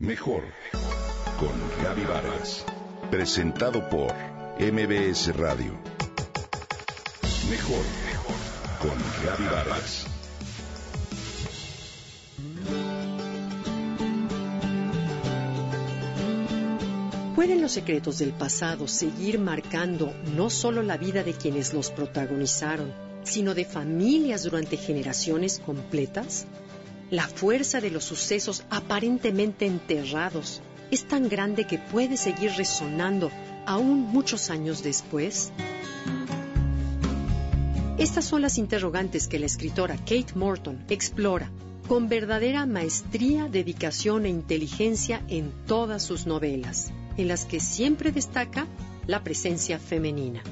Mejor con Gaby Vargas. Presentado por MBS Radio. Mejor con Gaby Vargas. ¿Pueden los secretos del pasado seguir marcando no solo la vida de quienes los protagonizaron, sino de familias durante generaciones completas? La fuerza de los sucesos aparentemente enterrados es tan grande que puede seguir resonando aún muchos años después. Estas son las interrogantes que la escritora Kate Morton explora con verdadera maestría, dedicación e inteligencia en todas sus novelas, en las que siempre destaca la presencia femenina.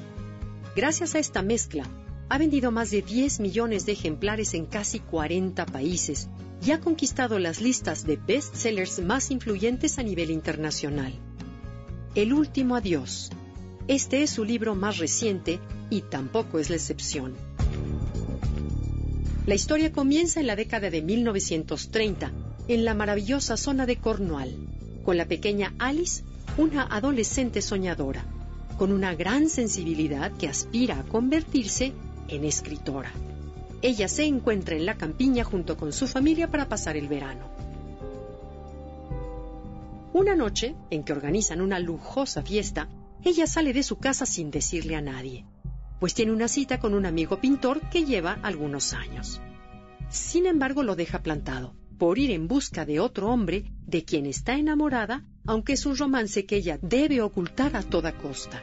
Gracias a esta mezcla, ha vendido más de 10 millones de ejemplares en casi 40 países y ha conquistado las listas de bestsellers más influyentes a nivel internacional. El último adiós. Este es su libro más reciente y tampoco es la excepción. La historia comienza en la década de 1930, en la maravillosa zona de Cornwall, con la pequeña Alice, una adolescente soñadora, con una gran sensibilidad que aspira a convertirse en escritora. Ella se encuentra en la campiña junto con su familia para pasar el verano. Una noche, en que organizan una lujosa fiesta, ella sale de su casa sin decirle a nadie, pues tiene una cita con un amigo pintor que lleva algunos años. Sin embargo, lo deja plantado, por ir en busca de otro hombre de quien está enamorada, aunque es un romance que ella debe ocultar a toda costa.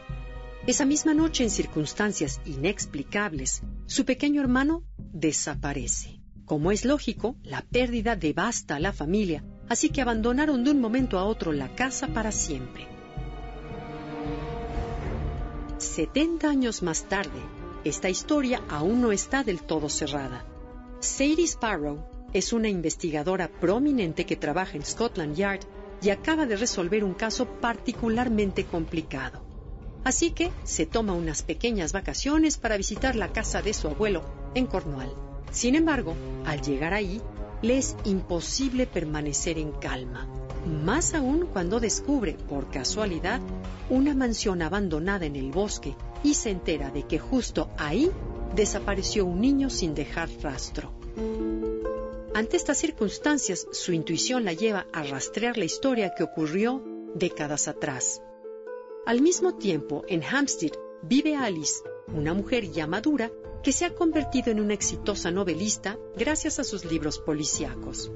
Esa misma noche, en circunstancias inexplicables, su pequeño hermano desaparece. Como es lógico, la pérdida devasta a la familia, así que abandonaron de un momento a otro la casa para siempre. 70 años más tarde, esta historia aún no está del todo cerrada. Sadie Sparrow es una investigadora prominente que trabaja en Scotland Yard y acaba de resolver un caso particularmente complicado. Así que se toma unas pequeñas vacaciones para visitar la casa de su abuelo en Cornwall. Sin embargo, al llegar ahí, le es imposible permanecer en calma, más aún cuando descubre, por casualidad, una mansión abandonada en el bosque y se entera de que justo ahí desapareció un niño sin dejar rastro. Ante estas circunstancias, su intuición la lleva a rastrear la historia que ocurrió décadas atrás. Al mismo tiempo, en Hampstead vive Alice, una mujer ya madura que se ha convertido en una exitosa novelista gracias a sus libros policíacos.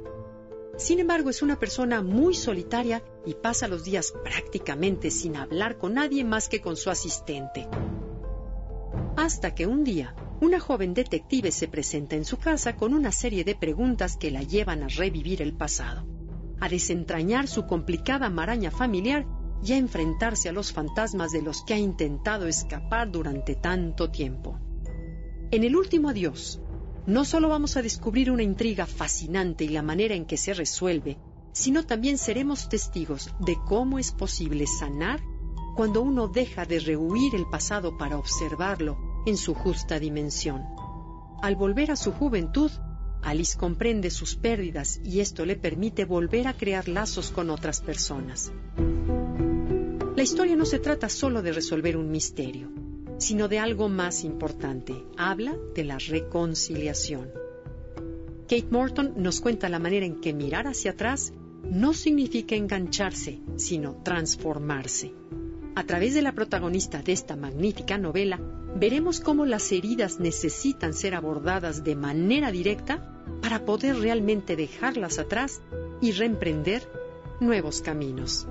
Sin embargo, es una persona muy solitaria y pasa los días prácticamente sin hablar con nadie más que con su asistente. Hasta que un día, una joven detective se presenta en su casa con una serie de preguntas que la llevan a revivir el pasado, a desentrañar su complicada maraña familiar y a enfrentarse a los fantasmas de los que ha intentado escapar durante tanto tiempo. En el último adiós, no solo vamos a descubrir una intriga fascinante y la manera en que se resuelve, sino también seremos testigos de cómo es posible sanar cuando uno deja de rehuir el pasado para observarlo en su justa dimensión. Al volver a su juventud, Alice comprende sus pérdidas y esto le permite volver a crear lazos con otras personas. La historia no se trata solo de resolver un misterio, sino de algo más importante. Habla de la reconciliación. Kate Morton nos cuenta la manera en que mirar hacia atrás no significa engancharse, sino transformarse. A través de la protagonista de esta magnífica novela, veremos cómo las heridas necesitan ser abordadas de manera directa para poder realmente dejarlas atrás y reemprender nuevos caminos.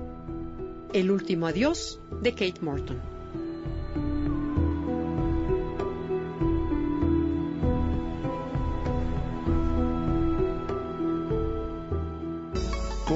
El último adiós de Kate Morton.